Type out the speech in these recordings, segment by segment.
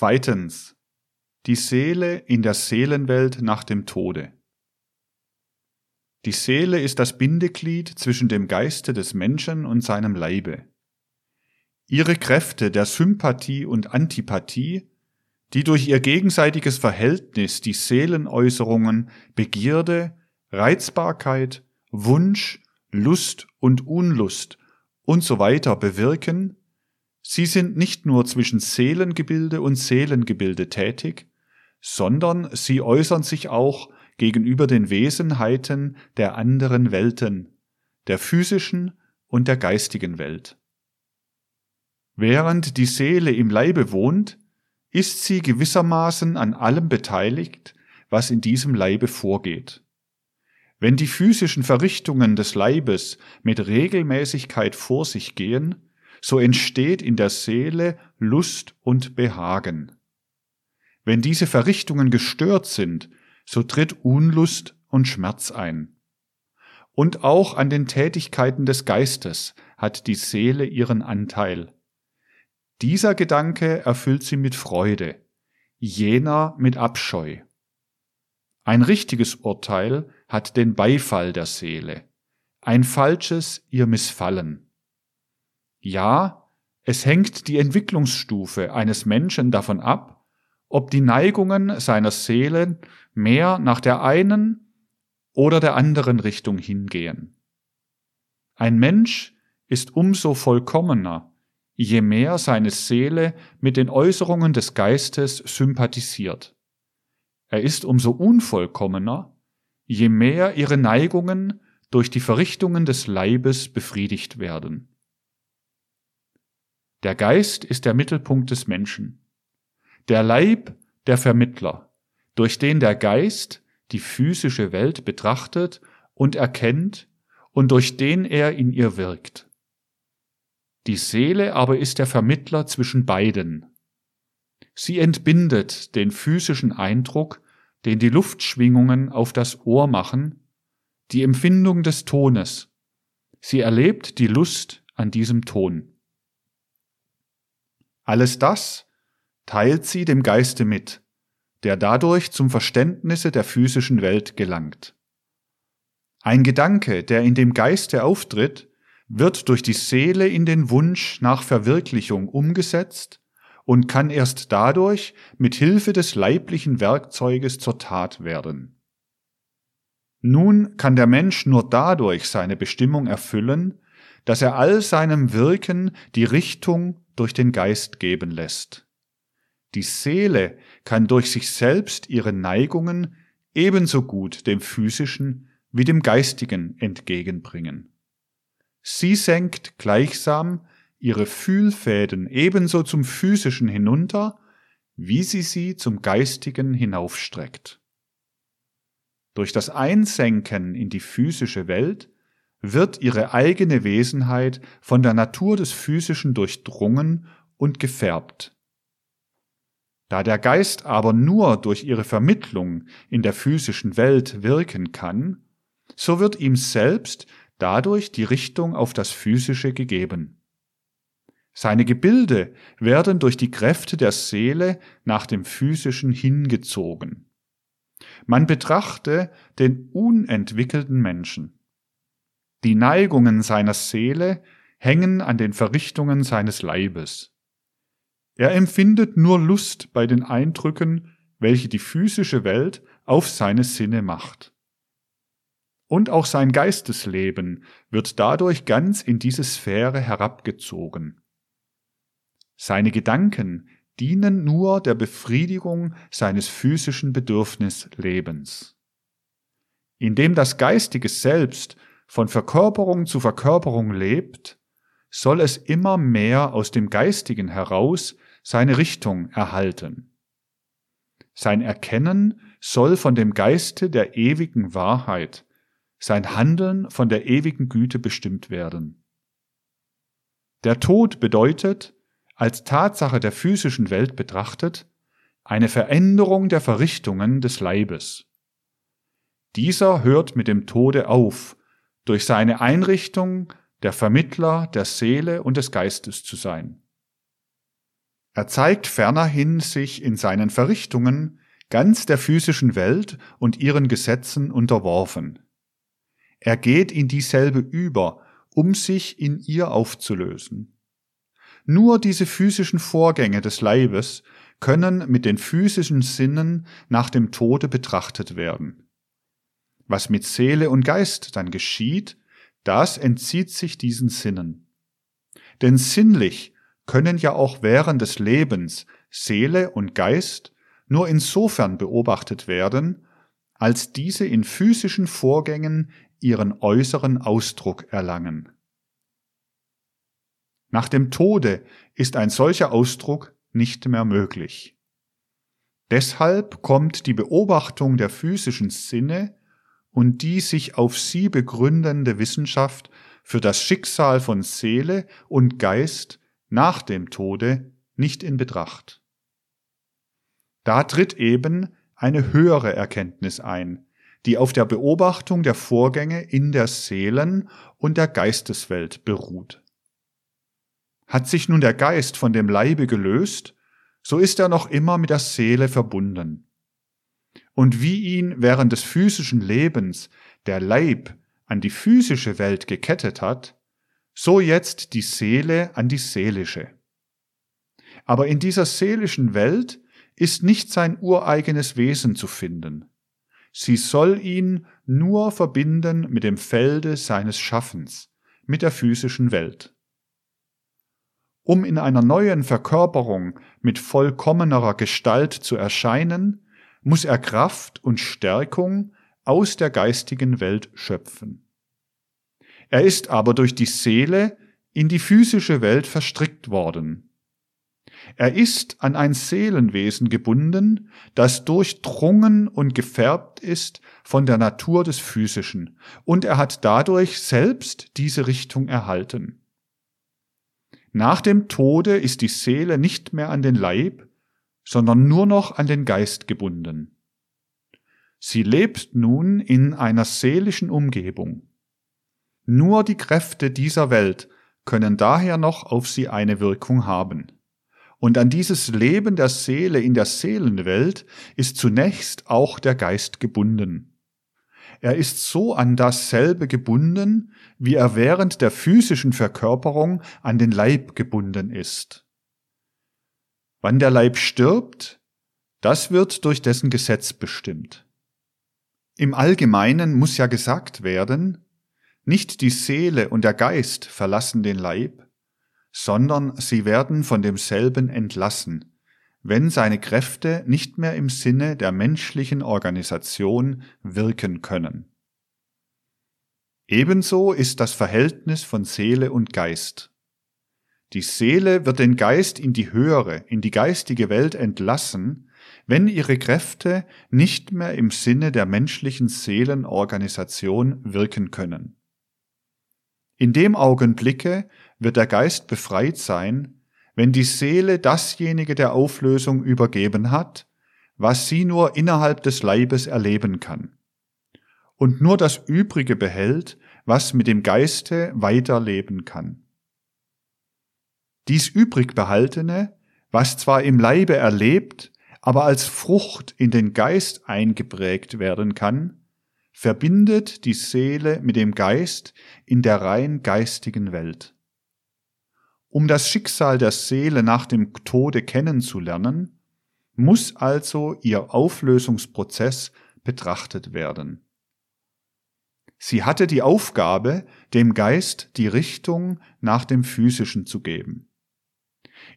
Zweitens. Die Seele in der Seelenwelt nach dem Tode. Die Seele ist das Bindeglied zwischen dem Geiste des Menschen und seinem Leibe. Ihre Kräfte der Sympathie und Antipathie, die durch ihr gegenseitiges Verhältnis die Seelenäußerungen Begierde, Reizbarkeit, Wunsch, Lust und Unlust und so bewirken, sie sind nicht nur zwischen Seelengebilde und Seelengebilde tätig, sondern sie äußern sich auch gegenüber den Wesenheiten der anderen Welten, der physischen und der geistigen Welt. Während die Seele im Leibe wohnt, ist sie gewissermaßen an allem beteiligt, was in diesem Leibe vorgeht. Wenn die physischen Verrichtungen des Leibes mit Regelmäßigkeit vor sich gehen, so entsteht in der Seele Lust und Behagen. Wenn diese Verrichtungen gestört sind, so tritt Unlust und Schmerz ein. Und auch an den Tätigkeiten des Geistes hat die Seele ihren Anteil. Dieser Gedanke erfüllt sie mit Freude, jener mit Abscheu. Ein richtiges Urteil hat den Beifall der Seele, ein falsches ihr Missfallen. Ja, es hängt die Entwicklungsstufe eines Menschen davon ab, ob die Neigungen seiner Seele mehr nach der einen oder der anderen Richtung hingehen. Ein Mensch ist umso vollkommener, je mehr seine Seele mit den Äußerungen des Geistes sympathisiert. Er ist umso unvollkommener, je mehr ihre Neigungen durch die Verrichtungen des Leibes befriedigt werden. Der Geist ist der Mittelpunkt des Menschen der Leib der Vermittler, durch den der Geist die physische Welt betrachtet und erkennt und durch den er in ihr wirkt. Die Seele aber ist der Vermittler zwischen beiden. Sie entbindet den physischen Eindruck, den die Luftschwingungen auf das Ohr machen, die Empfindung des Tones. Sie erlebt die Lust an diesem Ton. Alles das teilt sie dem Geiste mit, der dadurch zum Verständnisse der physischen Welt gelangt. Ein Gedanke, der in dem Geiste auftritt, wird durch die Seele in den Wunsch nach Verwirklichung umgesetzt und kann erst dadurch mit Hilfe des leiblichen Werkzeuges zur Tat werden. Nun kann der Mensch nur dadurch seine Bestimmung erfüllen, dass er all seinem Wirken die Richtung durch den Geist geben lässt. Die Seele kann durch sich selbst ihre Neigungen ebenso gut dem physischen wie dem geistigen entgegenbringen. Sie senkt gleichsam ihre Fühlfäden ebenso zum physischen hinunter, wie sie sie zum geistigen hinaufstreckt. Durch das Einsenken in die physische Welt wird ihre eigene Wesenheit von der Natur des Physischen durchdrungen und gefärbt. Da der Geist aber nur durch ihre Vermittlung in der physischen Welt wirken kann, so wird ihm selbst dadurch die Richtung auf das Physische gegeben. Seine Gebilde werden durch die Kräfte der Seele nach dem Physischen hingezogen. Man betrachte den unentwickelten Menschen. Die Neigungen seiner Seele hängen an den Verrichtungen seines Leibes. Er empfindet nur Lust bei den Eindrücken, welche die physische Welt auf seine Sinne macht. Und auch sein Geistesleben wird dadurch ganz in diese Sphäre herabgezogen. Seine Gedanken dienen nur der Befriedigung seines physischen Bedürfnislebens. Indem das geistige Selbst von Verkörperung zu Verkörperung lebt, soll es immer mehr aus dem Geistigen heraus seine Richtung erhalten. Sein Erkennen soll von dem Geiste der ewigen Wahrheit, sein Handeln von der ewigen Güte bestimmt werden. Der Tod bedeutet, als Tatsache der physischen Welt betrachtet, eine Veränderung der Verrichtungen des Leibes. Dieser hört mit dem Tode auf, durch seine Einrichtung der Vermittler der Seele und des Geistes zu sein. Er zeigt fernerhin sich in seinen Verrichtungen ganz der physischen Welt und ihren Gesetzen unterworfen. Er geht in dieselbe über, um sich in ihr aufzulösen. Nur diese physischen Vorgänge des Leibes können mit den physischen Sinnen nach dem Tode betrachtet werden. Was mit Seele und Geist dann geschieht, das entzieht sich diesen Sinnen. Denn sinnlich können ja auch während des Lebens Seele und Geist nur insofern beobachtet werden, als diese in physischen Vorgängen ihren äußeren Ausdruck erlangen. Nach dem Tode ist ein solcher Ausdruck nicht mehr möglich. Deshalb kommt die Beobachtung der physischen Sinne und die sich auf sie begründende Wissenschaft für das Schicksal von Seele und Geist nach dem Tode nicht in Betracht. Da tritt eben eine höhere Erkenntnis ein, die auf der Beobachtung der Vorgänge in der Seelen- und der Geisteswelt beruht. Hat sich nun der Geist von dem Leibe gelöst, so ist er noch immer mit der Seele verbunden. Und wie ihn während des physischen Lebens der Leib an die physische Welt gekettet hat, so jetzt die Seele an die seelische. Aber in dieser seelischen Welt ist nicht sein ureigenes Wesen zu finden. Sie soll ihn nur verbinden mit dem Felde seines Schaffens, mit der physischen Welt. Um in einer neuen Verkörperung mit vollkommenerer Gestalt zu erscheinen, muss er Kraft und Stärkung aus der geistigen Welt schöpfen. Er ist aber durch die Seele in die physische Welt verstrickt worden. Er ist an ein Seelenwesen gebunden, das durchdrungen und gefärbt ist von der Natur des Physischen, und er hat dadurch selbst diese Richtung erhalten. Nach dem Tode ist die Seele nicht mehr an den Leib, sondern nur noch an den Geist gebunden. Sie lebt nun in einer seelischen Umgebung. Nur die Kräfte dieser Welt können daher noch auf sie eine Wirkung haben. Und an dieses Leben der Seele in der Seelenwelt ist zunächst auch der Geist gebunden. Er ist so an dasselbe gebunden, wie er während der physischen Verkörperung an den Leib gebunden ist. Wann der Leib stirbt, das wird durch dessen Gesetz bestimmt. Im Allgemeinen muss ja gesagt werden, nicht die Seele und der Geist verlassen den Leib, sondern sie werden von demselben entlassen, wenn seine Kräfte nicht mehr im Sinne der menschlichen Organisation wirken können. Ebenso ist das Verhältnis von Seele und Geist. Die Seele wird den Geist in die höhere, in die geistige Welt entlassen, wenn ihre Kräfte nicht mehr im Sinne der menschlichen Seelenorganisation wirken können. In dem Augenblicke wird der Geist befreit sein, wenn die Seele dasjenige der Auflösung übergeben hat, was sie nur innerhalb des Leibes erleben kann, und nur das Übrige behält, was mit dem Geiste weiterleben kann. Dies übrig behaltene, was zwar im Leibe erlebt, aber als Frucht in den Geist eingeprägt werden kann, verbindet die Seele mit dem Geist in der rein geistigen Welt. Um das Schicksal der Seele nach dem Tode kennenzulernen, muss also ihr Auflösungsprozess betrachtet werden. Sie hatte die Aufgabe, dem Geist die Richtung nach dem Physischen zu geben.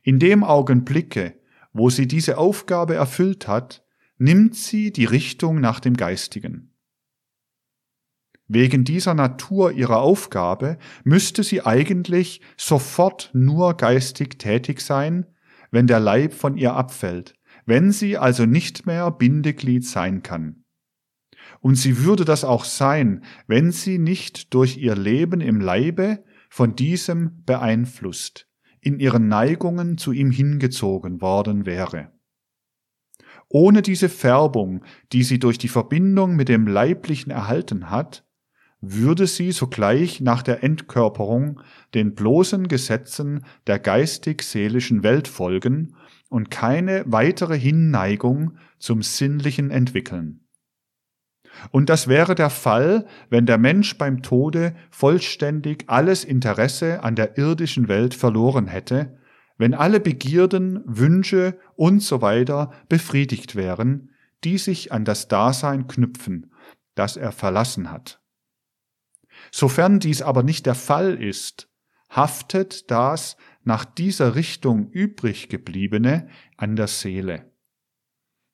In dem Augenblicke, wo sie diese Aufgabe erfüllt hat, nimmt sie die Richtung nach dem Geistigen. Wegen dieser Natur ihrer Aufgabe müsste sie eigentlich sofort nur geistig tätig sein, wenn der Leib von ihr abfällt, wenn sie also nicht mehr Bindeglied sein kann. Und sie würde das auch sein, wenn sie nicht durch ihr Leben im Leibe von diesem beeinflusst, in ihren Neigungen zu ihm hingezogen worden wäre. Ohne diese Färbung, die sie durch die Verbindung mit dem Leiblichen erhalten hat, würde sie sogleich nach der Entkörperung den bloßen Gesetzen der geistig-seelischen Welt folgen und keine weitere Hinneigung zum Sinnlichen entwickeln. Und das wäre der Fall, wenn der Mensch beim Tode vollständig alles Interesse an der irdischen Welt verloren hätte, wenn alle Begierden, Wünsche und so weiter befriedigt wären, die sich an das Dasein knüpfen, das er verlassen hat. Sofern dies aber nicht der Fall ist, haftet das nach dieser Richtung übrig gebliebene an der Seele.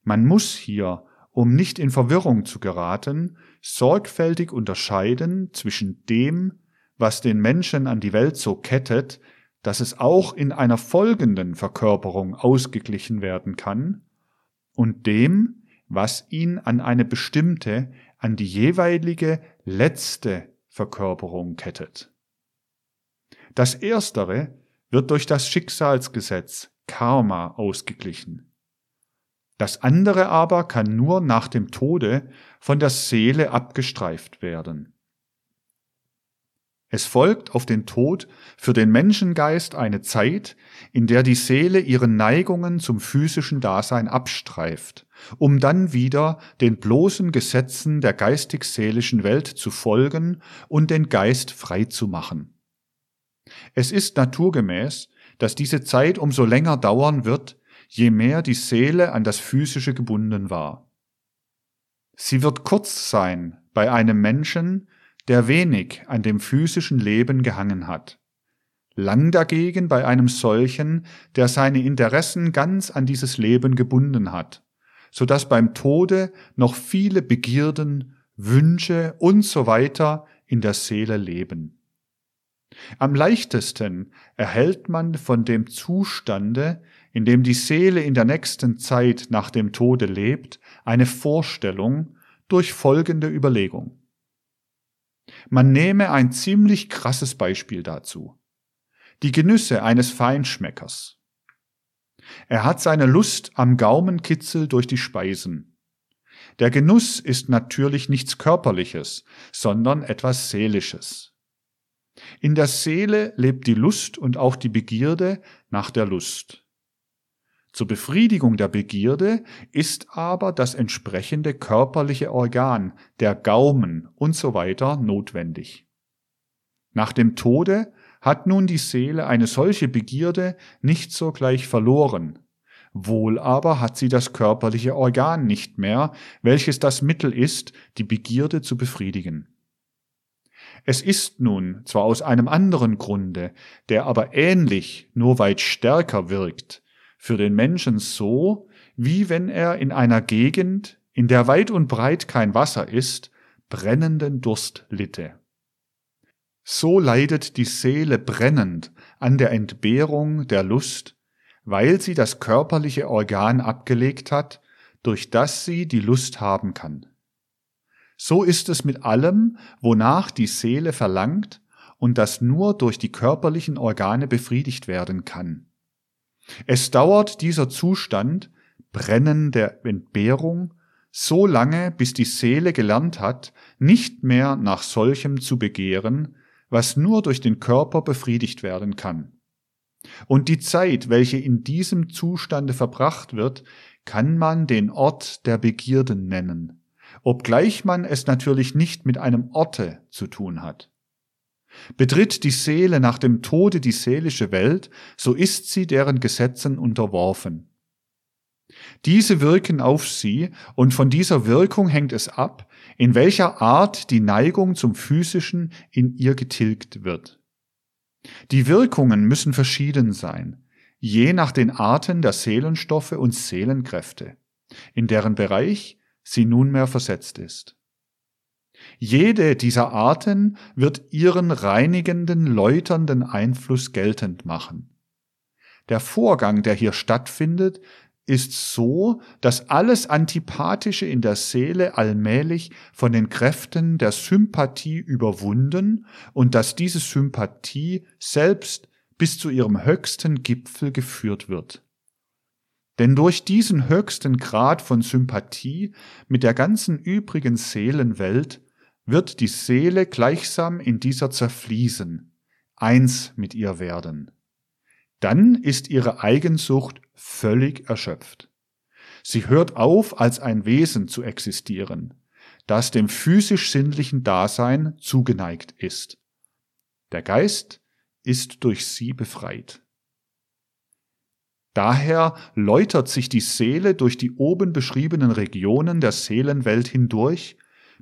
Man muss hier um nicht in Verwirrung zu geraten, sorgfältig unterscheiden zwischen dem, was den Menschen an die Welt so kettet, dass es auch in einer folgenden Verkörperung ausgeglichen werden kann, und dem, was ihn an eine bestimmte, an die jeweilige letzte Verkörperung kettet. Das Erstere wird durch das Schicksalsgesetz Karma ausgeglichen. Das andere aber kann nur nach dem Tode von der Seele abgestreift werden. Es folgt auf den Tod für den Menschengeist eine Zeit, in der die Seele ihre Neigungen zum physischen Dasein abstreift, um dann wieder den bloßen Gesetzen der geistig-seelischen Welt zu folgen und den Geist frei zu machen. Es ist naturgemäß, dass diese Zeit umso länger dauern wird, je mehr die Seele an das Physische gebunden war. Sie wird kurz sein bei einem Menschen, der wenig an dem physischen Leben gehangen hat. Lang dagegen bei einem solchen, der seine Interessen ganz an dieses Leben gebunden hat, so dass beim Tode noch viele Begierden, Wünsche und so weiter in der Seele leben. Am leichtesten erhält man von dem Zustande, in dem die Seele in der nächsten Zeit nach dem Tode lebt, eine Vorstellung durch folgende Überlegung. Man nehme ein ziemlich krasses Beispiel dazu. Die Genüsse eines Feinschmeckers. Er hat seine Lust am Gaumenkitzel durch die Speisen. Der Genuss ist natürlich nichts Körperliches, sondern etwas Seelisches. In der Seele lebt die Lust und auch die Begierde nach der Lust. Zur Befriedigung der Begierde ist aber das entsprechende körperliche Organ, der Gaumen und so notwendig. Nach dem Tode hat nun die Seele eine solche Begierde nicht sogleich verloren, wohl aber hat sie das körperliche Organ nicht mehr, welches das Mittel ist, die Begierde zu befriedigen. Es ist nun zwar aus einem anderen Grunde, der aber ähnlich, nur weit stärker wirkt, für den Menschen so, wie wenn er in einer Gegend, in der weit und breit kein Wasser ist, brennenden Durst litte. So leidet die Seele brennend an der Entbehrung der Lust, weil sie das körperliche Organ abgelegt hat, durch das sie die Lust haben kann. So ist es mit allem, wonach die Seele verlangt und das nur durch die körperlichen Organe befriedigt werden kann. Es dauert dieser Zustand, Brennen der Entbehrung, so lange, bis die Seele gelernt hat, nicht mehr nach solchem zu begehren, was nur durch den Körper befriedigt werden kann. Und die Zeit, welche in diesem Zustande verbracht wird, kann man den Ort der Begierden nennen, obgleich man es natürlich nicht mit einem Orte zu tun hat. Betritt die Seele nach dem Tode die seelische Welt, so ist sie deren Gesetzen unterworfen. Diese wirken auf sie, und von dieser Wirkung hängt es ab, in welcher Art die Neigung zum Physischen in ihr getilgt wird. Die Wirkungen müssen verschieden sein, je nach den Arten der Seelenstoffe und Seelenkräfte, in deren Bereich sie nunmehr versetzt ist. Jede dieser Arten wird ihren reinigenden, läuternden Einfluss geltend machen. Der Vorgang, der hier stattfindet, ist so, dass alles Antipathische in der Seele allmählich von den Kräften der Sympathie überwunden und dass diese Sympathie selbst bis zu ihrem höchsten Gipfel geführt wird. Denn durch diesen höchsten Grad von Sympathie mit der ganzen übrigen Seelenwelt wird die Seele gleichsam in dieser zerfließen, eins mit ihr werden. Dann ist ihre Eigensucht völlig erschöpft. Sie hört auf, als ein Wesen zu existieren, das dem physisch-sinnlichen Dasein zugeneigt ist. Der Geist ist durch sie befreit. Daher läutert sich die Seele durch die oben beschriebenen Regionen der Seelenwelt hindurch,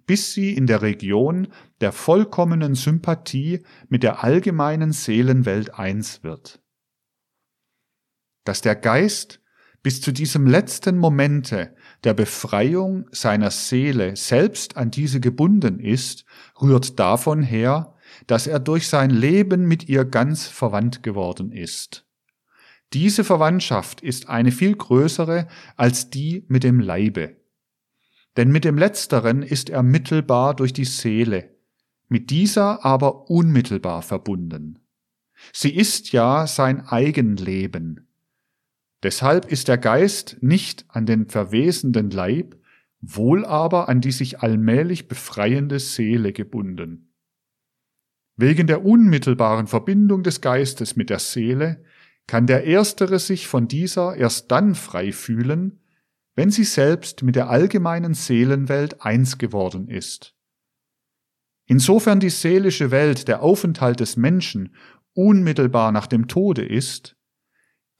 bis sie in der Region der vollkommenen Sympathie mit der allgemeinen Seelenwelt eins wird. Dass der Geist bis zu diesem letzten Momente der Befreiung seiner Seele selbst an diese gebunden ist, rührt davon her, dass er durch sein Leben mit ihr ganz verwandt geworden ist. Diese Verwandtschaft ist eine viel größere als die mit dem Leibe. Denn mit dem Letzteren ist er mittelbar durch die Seele, mit dieser aber unmittelbar verbunden. Sie ist ja sein Eigenleben. Deshalb ist der Geist nicht an den verwesenden Leib, wohl aber an die sich allmählich befreiende Seele gebunden. Wegen der unmittelbaren Verbindung des Geistes mit der Seele kann der Erstere sich von dieser erst dann frei fühlen, wenn sie selbst mit der allgemeinen Seelenwelt eins geworden ist. Insofern die seelische Welt der Aufenthalt des Menschen unmittelbar nach dem Tode ist,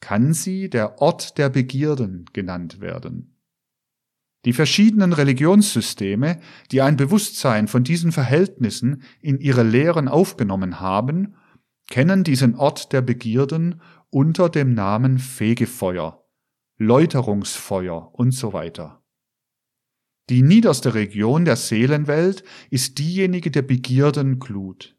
kann sie der Ort der Begierden genannt werden. Die verschiedenen Religionssysteme, die ein Bewusstsein von diesen Verhältnissen in ihre Lehren aufgenommen haben, kennen diesen Ort der Begierden unter dem Namen Fegefeuer, Läuterungsfeuer und so weiter. Die niederste Region der Seelenwelt ist diejenige der Begierdenklut.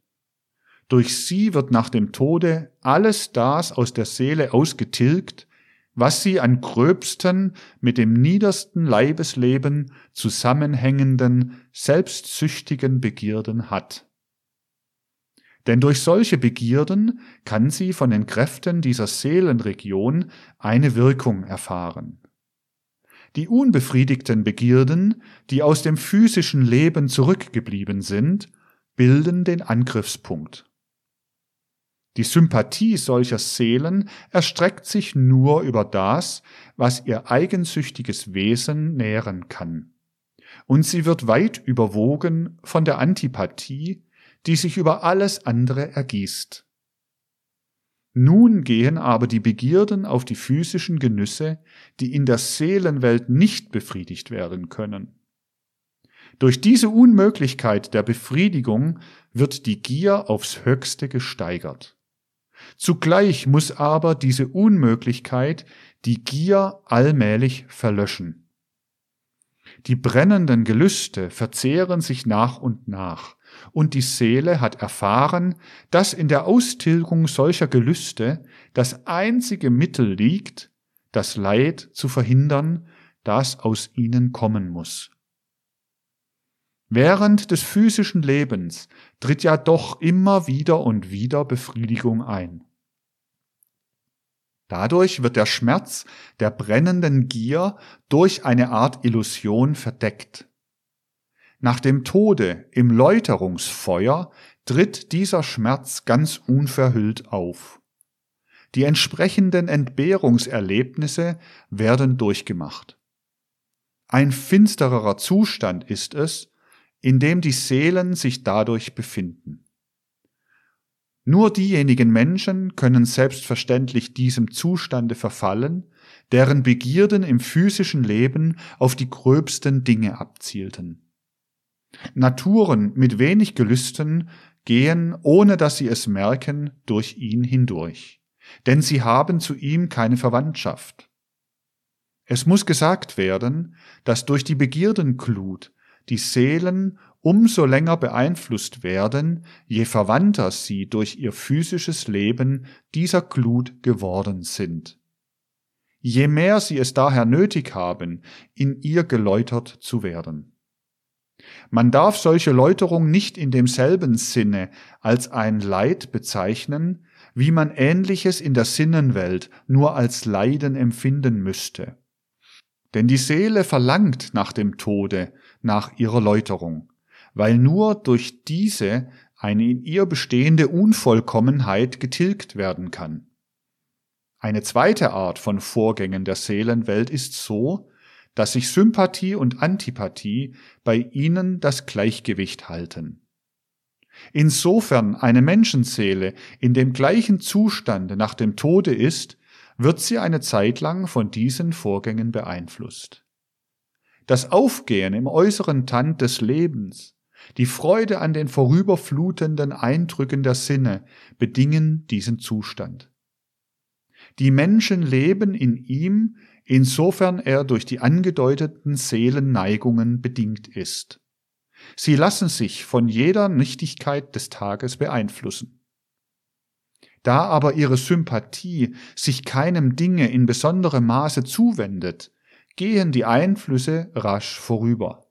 Durch sie wird nach dem Tode alles das aus der Seele ausgetilgt, was sie an gröbsten mit dem niedersten Leibesleben zusammenhängenden, selbstsüchtigen Begierden hat. Denn durch solche Begierden kann sie von den Kräften dieser Seelenregion eine Wirkung erfahren. Die unbefriedigten Begierden, die aus dem physischen Leben zurückgeblieben sind, bilden den Angriffspunkt. Die Sympathie solcher Seelen erstreckt sich nur über das, was ihr eigensüchtiges Wesen nähren kann. Und sie wird weit überwogen von der Antipathie, die sich über alles andere ergießt. Nun gehen aber die Begierden auf die physischen Genüsse, die in der Seelenwelt nicht befriedigt werden können. Durch diese Unmöglichkeit der Befriedigung wird die Gier aufs höchste gesteigert. Zugleich muss aber diese Unmöglichkeit die Gier allmählich verlöschen. Die brennenden Gelüste verzehren sich nach und nach, und die Seele hat erfahren, dass in der Austilgung solcher Gelüste das einzige Mittel liegt, das Leid zu verhindern, das aus ihnen kommen muss. Während des physischen Lebens tritt ja doch immer wieder und wieder Befriedigung ein. Dadurch wird der Schmerz der brennenden Gier durch eine Art Illusion verdeckt. Nach dem Tode im Läuterungsfeuer tritt dieser Schmerz ganz unverhüllt auf. Die entsprechenden Entbehrungserlebnisse werden durchgemacht. Ein finstererer Zustand ist es, in dem die Seelen sich dadurch befinden. Nur diejenigen Menschen können selbstverständlich diesem Zustande verfallen, deren Begierden im physischen Leben auf die gröbsten Dinge abzielten. Naturen mit wenig Gelüsten gehen, ohne dass sie es merken, durch ihn hindurch, denn sie haben zu ihm keine Verwandtschaft. Es muss gesagt werden, dass durch die Begierdenklut die Seelen umso länger beeinflusst werden, je verwandter sie durch ihr physisches Leben dieser Glut geworden sind. Je mehr sie es daher nötig haben, in ihr geläutert zu werden. Man darf solche Läuterung nicht in demselben Sinne als ein Leid bezeichnen, wie man ähnliches in der Sinnenwelt nur als Leiden empfinden müsste. Denn die Seele verlangt nach dem Tode, nach ihrer Läuterung, weil nur durch diese eine in ihr bestehende Unvollkommenheit getilgt werden kann. Eine zweite Art von Vorgängen der Seelenwelt ist so, dass sich Sympathie und Antipathie bei ihnen das Gleichgewicht halten. Insofern eine Menschenseele in dem gleichen Zustand nach dem Tode ist, wird sie eine Zeit lang von diesen Vorgängen beeinflusst. Das Aufgehen im äußeren Tand des Lebens, die Freude an den vorüberflutenden Eindrücken der Sinne bedingen diesen Zustand. Die Menschen leben in ihm, insofern er durch die angedeuteten Seelenneigungen bedingt ist. Sie lassen sich von jeder Nichtigkeit des Tages beeinflussen. Da aber ihre Sympathie sich keinem Dinge in besonderem Maße zuwendet, gehen die Einflüsse rasch vorüber.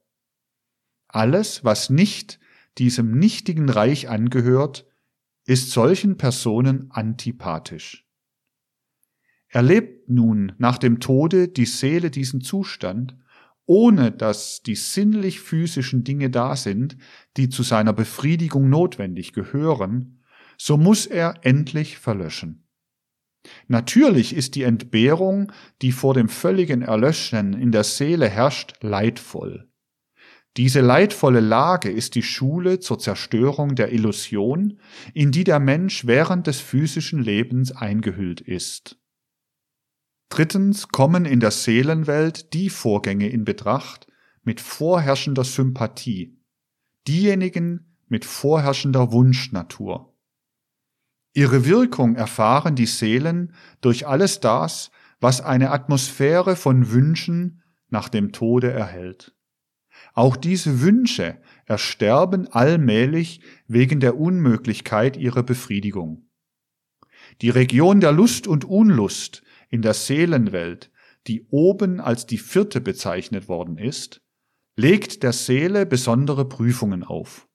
Alles, was nicht diesem nichtigen Reich angehört, ist solchen Personen antipathisch. Erlebt nun nach dem Tode die Seele diesen Zustand, ohne dass die sinnlich physischen Dinge da sind, die zu seiner Befriedigung notwendig gehören, so muss er endlich verlöschen. Natürlich ist die Entbehrung, die vor dem völligen Erlöschen in der Seele herrscht, leidvoll. Diese leidvolle Lage ist die Schule zur Zerstörung der Illusion, in die der Mensch während des physischen Lebens eingehüllt ist. Drittens kommen in der Seelenwelt die Vorgänge in Betracht mit vorherrschender Sympathie, diejenigen mit vorherrschender Wunschnatur. Ihre Wirkung erfahren die Seelen durch alles das, was eine Atmosphäre von Wünschen nach dem Tode erhält. Auch diese Wünsche ersterben allmählich wegen der Unmöglichkeit ihrer Befriedigung. Die Region der Lust und Unlust in der Seelenwelt, die oben als die vierte bezeichnet worden ist, legt der Seele besondere Prüfungen auf.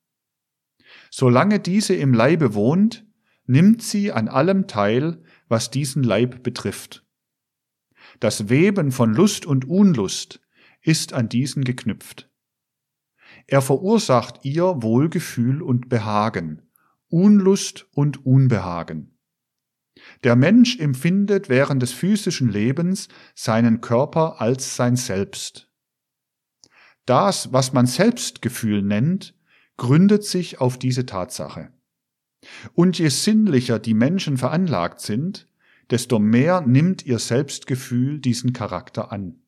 Solange diese im Leibe wohnt, nimmt sie an allem teil, was diesen Leib betrifft. Das Weben von Lust und Unlust ist an diesen geknüpft. Er verursacht ihr Wohlgefühl und Behagen, Unlust und Unbehagen. Der Mensch empfindet während des physischen Lebens seinen Körper als sein Selbst. Das, was man Selbstgefühl nennt, gründet sich auf diese Tatsache. Und je sinnlicher die Menschen veranlagt sind, desto mehr nimmt ihr Selbstgefühl diesen Charakter an.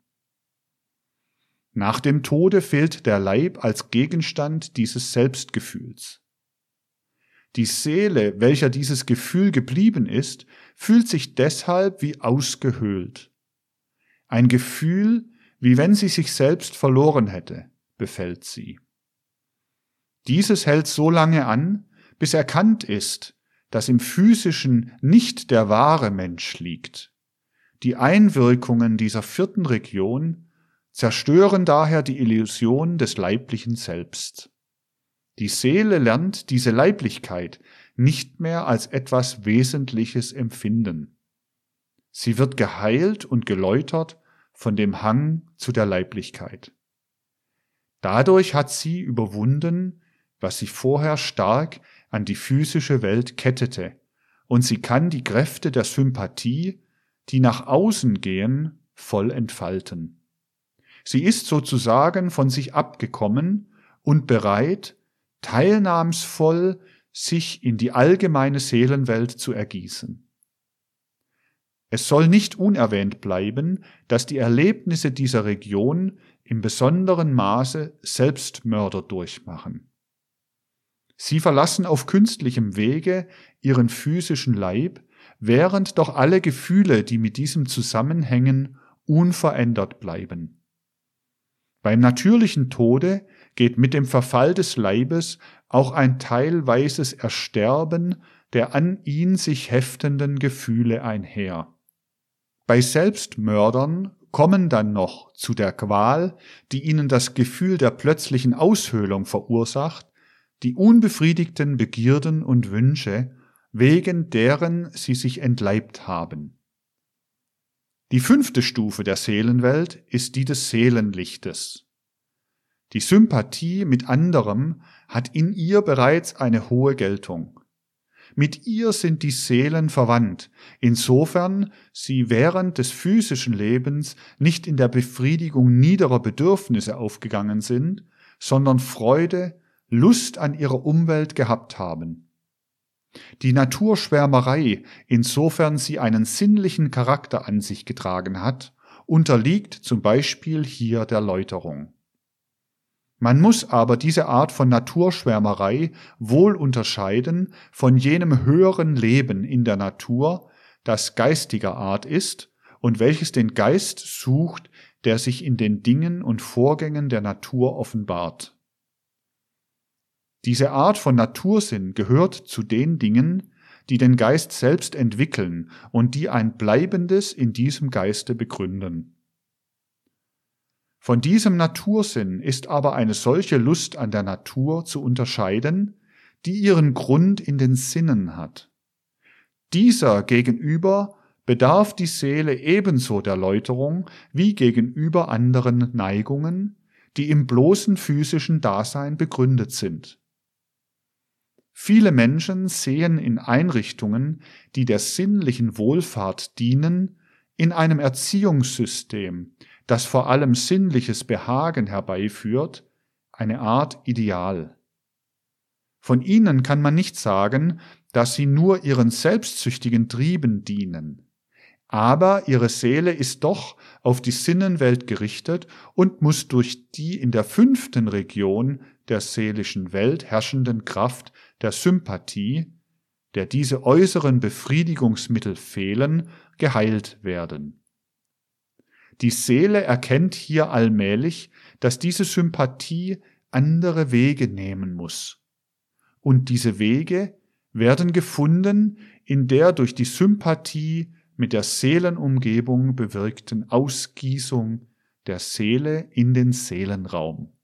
Nach dem Tode fehlt der Leib als Gegenstand dieses Selbstgefühls. Die Seele, welcher dieses Gefühl geblieben ist, fühlt sich deshalb wie ausgehöhlt. Ein Gefühl, wie wenn sie sich selbst verloren hätte, befällt sie. Dieses hält so lange an, bis erkannt ist, dass im physischen nicht der wahre Mensch liegt. Die Einwirkungen dieser vierten Region zerstören daher die Illusion des leiblichen Selbst. Die Seele lernt diese Leiblichkeit nicht mehr als etwas Wesentliches empfinden. Sie wird geheilt und geläutert von dem Hang zu der Leiblichkeit. Dadurch hat sie überwunden, was sie vorher stark an die physische Welt kettete, und sie kann die Kräfte der Sympathie, die nach außen gehen, voll entfalten. Sie ist sozusagen von sich abgekommen und bereit, teilnahmsvoll sich in die allgemeine Seelenwelt zu ergießen. Es soll nicht unerwähnt bleiben, dass die Erlebnisse dieser Region im besonderen Maße Selbstmörder durchmachen. Sie verlassen auf künstlichem Wege ihren physischen Leib, während doch alle Gefühle, die mit diesem zusammenhängen, unverändert bleiben. Beim natürlichen Tode geht mit dem Verfall des Leibes auch ein teilweises Ersterben der an ihn sich heftenden Gefühle einher. Bei Selbstmördern kommen dann noch zu der Qual, die ihnen das Gefühl der plötzlichen Aushöhlung verursacht, die unbefriedigten Begierden und Wünsche, wegen deren sie sich entleibt haben. Die fünfte Stufe der Seelenwelt ist die des Seelenlichtes. Die Sympathie mit anderem hat in ihr bereits eine hohe Geltung. Mit ihr sind die Seelen verwandt, insofern sie während des physischen Lebens nicht in der Befriedigung niederer Bedürfnisse aufgegangen sind, sondern Freude, Lust an ihrer Umwelt gehabt haben. Die Naturschwärmerei, insofern sie einen sinnlichen Charakter an sich getragen hat, unterliegt zum Beispiel hier der Läuterung. Man muss aber diese Art von Naturschwärmerei wohl unterscheiden von jenem höheren Leben in der Natur, das geistiger Art ist und welches den Geist sucht, der sich in den Dingen und Vorgängen der Natur offenbart. Diese Art von Natursinn gehört zu den Dingen, die den Geist selbst entwickeln und die ein Bleibendes in diesem Geiste begründen. Von diesem Natursinn ist aber eine solche Lust an der Natur zu unterscheiden, die ihren Grund in den Sinnen hat. Dieser gegenüber bedarf die Seele ebenso der Läuterung wie gegenüber anderen Neigungen, die im bloßen physischen Dasein begründet sind. Viele Menschen sehen in Einrichtungen, die der sinnlichen Wohlfahrt dienen, in einem Erziehungssystem, das vor allem sinnliches Behagen herbeiführt, eine Art Ideal. Von ihnen kann man nicht sagen, dass sie nur ihren selbstsüchtigen Trieben dienen. Aber ihre Seele ist doch auf die Sinnenwelt gerichtet und muss durch die in der fünften Region der seelischen Welt herrschenden Kraft der Sympathie, der diese äußeren Befriedigungsmittel fehlen, geheilt werden. Die Seele erkennt hier allmählich, dass diese Sympathie andere Wege nehmen muss. Und diese Wege werden gefunden in der durch die Sympathie mit der Seelenumgebung bewirkten Ausgießung der Seele in den Seelenraum.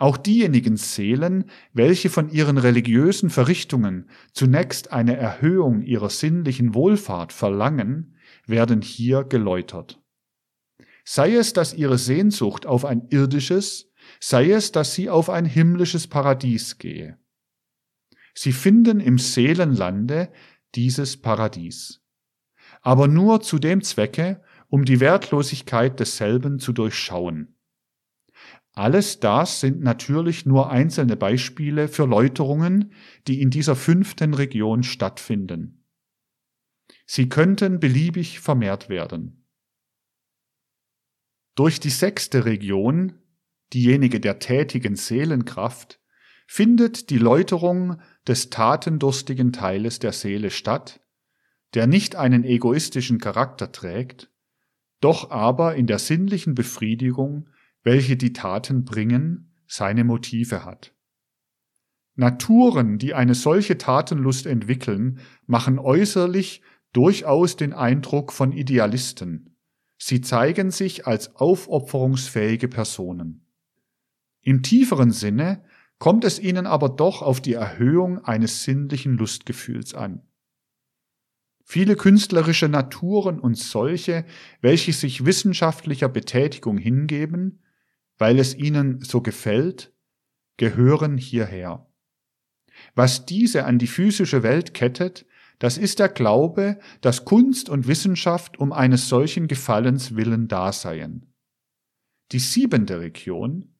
Auch diejenigen Seelen, welche von ihren religiösen Verrichtungen zunächst eine Erhöhung ihrer sinnlichen Wohlfahrt verlangen, werden hier geläutert. Sei es, dass ihre Sehnsucht auf ein irdisches, sei es, dass sie auf ein himmlisches Paradies gehe. Sie finden im Seelenlande dieses Paradies. Aber nur zu dem Zwecke, um die Wertlosigkeit desselben zu durchschauen. Alles das sind natürlich nur einzelne Beispiele für Läuterungen, die in dieser fünften Region stattfinden. Sie könnten beliebig vermehrt werden. Durch die sechste Region, diejenige der tätigen Seelenkraft, findet die Läuterung des tatendurstigen Teiles der Seele statt, der nicht einen egoistischen Charakter trägt, doch aber in der sinnlichen Befriedigung, welche die Taten bringen, seine Motive hat. Naturen, die eine solche Tatenlust entwickeln, machen äußerlich durchaus den Eindruck von Idealisten, Sie zeigen sich als aufopferungsfähige Personen. Im tieferen Sinne kommt es ihnen aber doch auf die Erhöhung eines sinnlichen Lustgefühls an. Viele künstlerische Naturen und solche, welche sich wissenschaftlicher Betätigung hingeben, weil es ihnen so gefällt, gehören hierher. Was diese an die physische Welt kettet, das ist der Glaube, dass Kunst und Wissenschaft um eines solchen Gefallens willen da seien. Die siebente Region,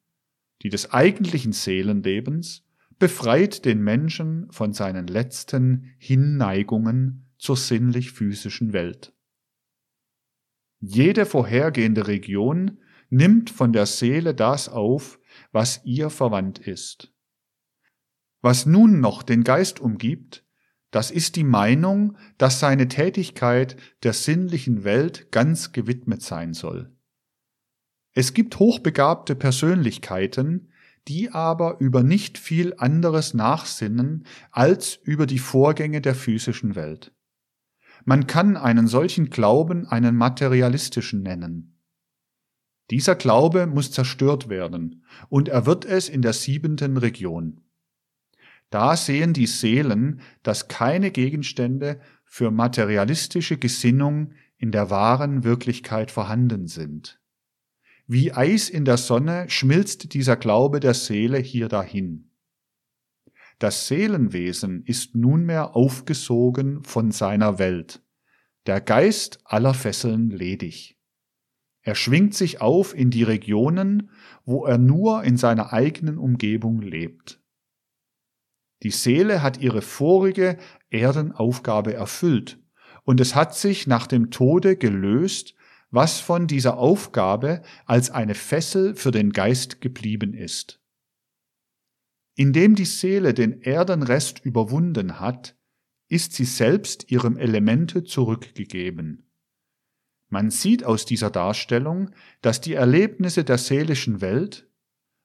die des eigentlichen Seelenlebens, befreit den Menschen von seinen letzten Hinneigungen zur sinnlich-physischen Welt. Jede vorhergehende Region nimmt von der Seele das auf, was ihr verwandt ist. Was nun noch den Geist umgibt, das ist die Meinung, dass seine Tätigkeit der sinnlichen Welt ganz gewidmet sein soll. Es gibt hochbegabte Persönlichkeiten, die aber über nicht viel anderes nachsinnen als über die Vorgänge der physischen Welt. Man kann einen solchen Glauben einen materialistischen nennen. Dieser Glaube muss zerstört werden, und er wird es in der siebenten Region. Da sehen die Seelen, dass keine Gegenstände für materialistische Gesinnung in der wahren Wirklichkeit vorhanden sind. Wie Eis in der Sonne schmilzt dieser Glaube der Seele hier dahin. das Seelenwesen ist nunmehr aufgesogen von seiner Welt, der Geist aller Fesseln ledig. Er schwingt sich auf in die Regionen, wo er nur in seiner eigenen Umgebung lebt. Die Seele hat ihre vorige Erdenaufgabe erfüllt und es hat sich nach dem Tode gelöst, was von dieser Aufgabe als eine Fessel für den Geist geblieben ist. Indem die Seele den Erdenrest überwunden hat, ist sie selbst ihrem Elemente zurückgegeben. Man sieht aus dieser Darstellung, dass die Erlebnisse der seelischen Welt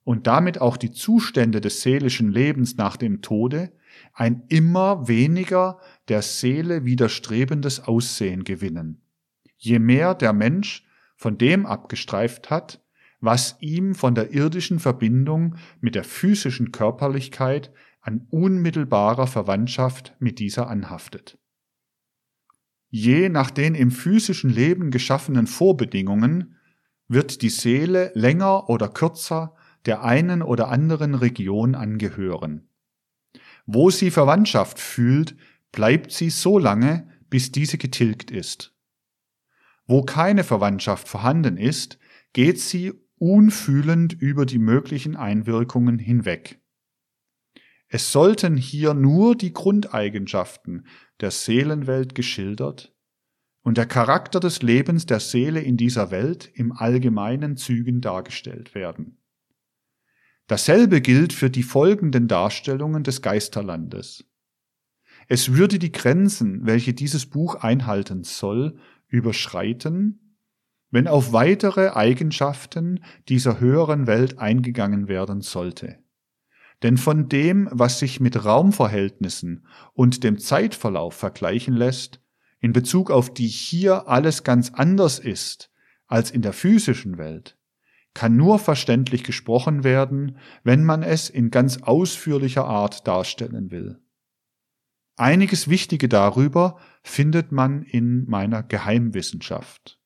und damit auch die Zustände des seelischen Lebens nach dem Tode ein immer weniger der Seele widerstrebendes Aussehen gewinnen, je mehr der Mensch von dem abgestreift hat, was ihm von der irdischen Verbindung mit der physischen Körperlichkeit an unmittelbarer Verwandtschaft mit dieser anhaftet. Je nach den im physischen Leben geschaffenen Vorbedingungen wird die Seele länger oder kürzer der einen oder anderen Region angehören. Wo sie Verwandtschaft fühlt, bleibt sie so lange, bis diese getilgt ist. Wo keine Verwandtschaft vorhanden ist, geht sie unfühlend über die möglichen Einwirkungen hinweg. Es sollten hier nur die Grundeigenschaften der Seelenwelt geschildert und der Charakter des Lebens der Seele in dieser Welt im allgemeinen Zügen dargestellt werden. Dasselbe gilt für die folgenden Darstellungen des Geisterlandes. Es würde die Grenzen, welche dieses Buch einhalten soll, überschreiten, wenn auf weitere Eigenschaften dieser höheren Welt eingegangen werden sollte. Denn von dem, was sich mit Raumverhältnissen und dem Zeitverlauf vergleichen lässt, in Bezug auf die hier alles ganz anders ist als in der physischen Welt, kann nur verständlich gesprochen werden, wenn man es in ganz ausführlicher Art darstellen will. Einiges Wichtige darüber findet man in meiner Geheimwissenschaft.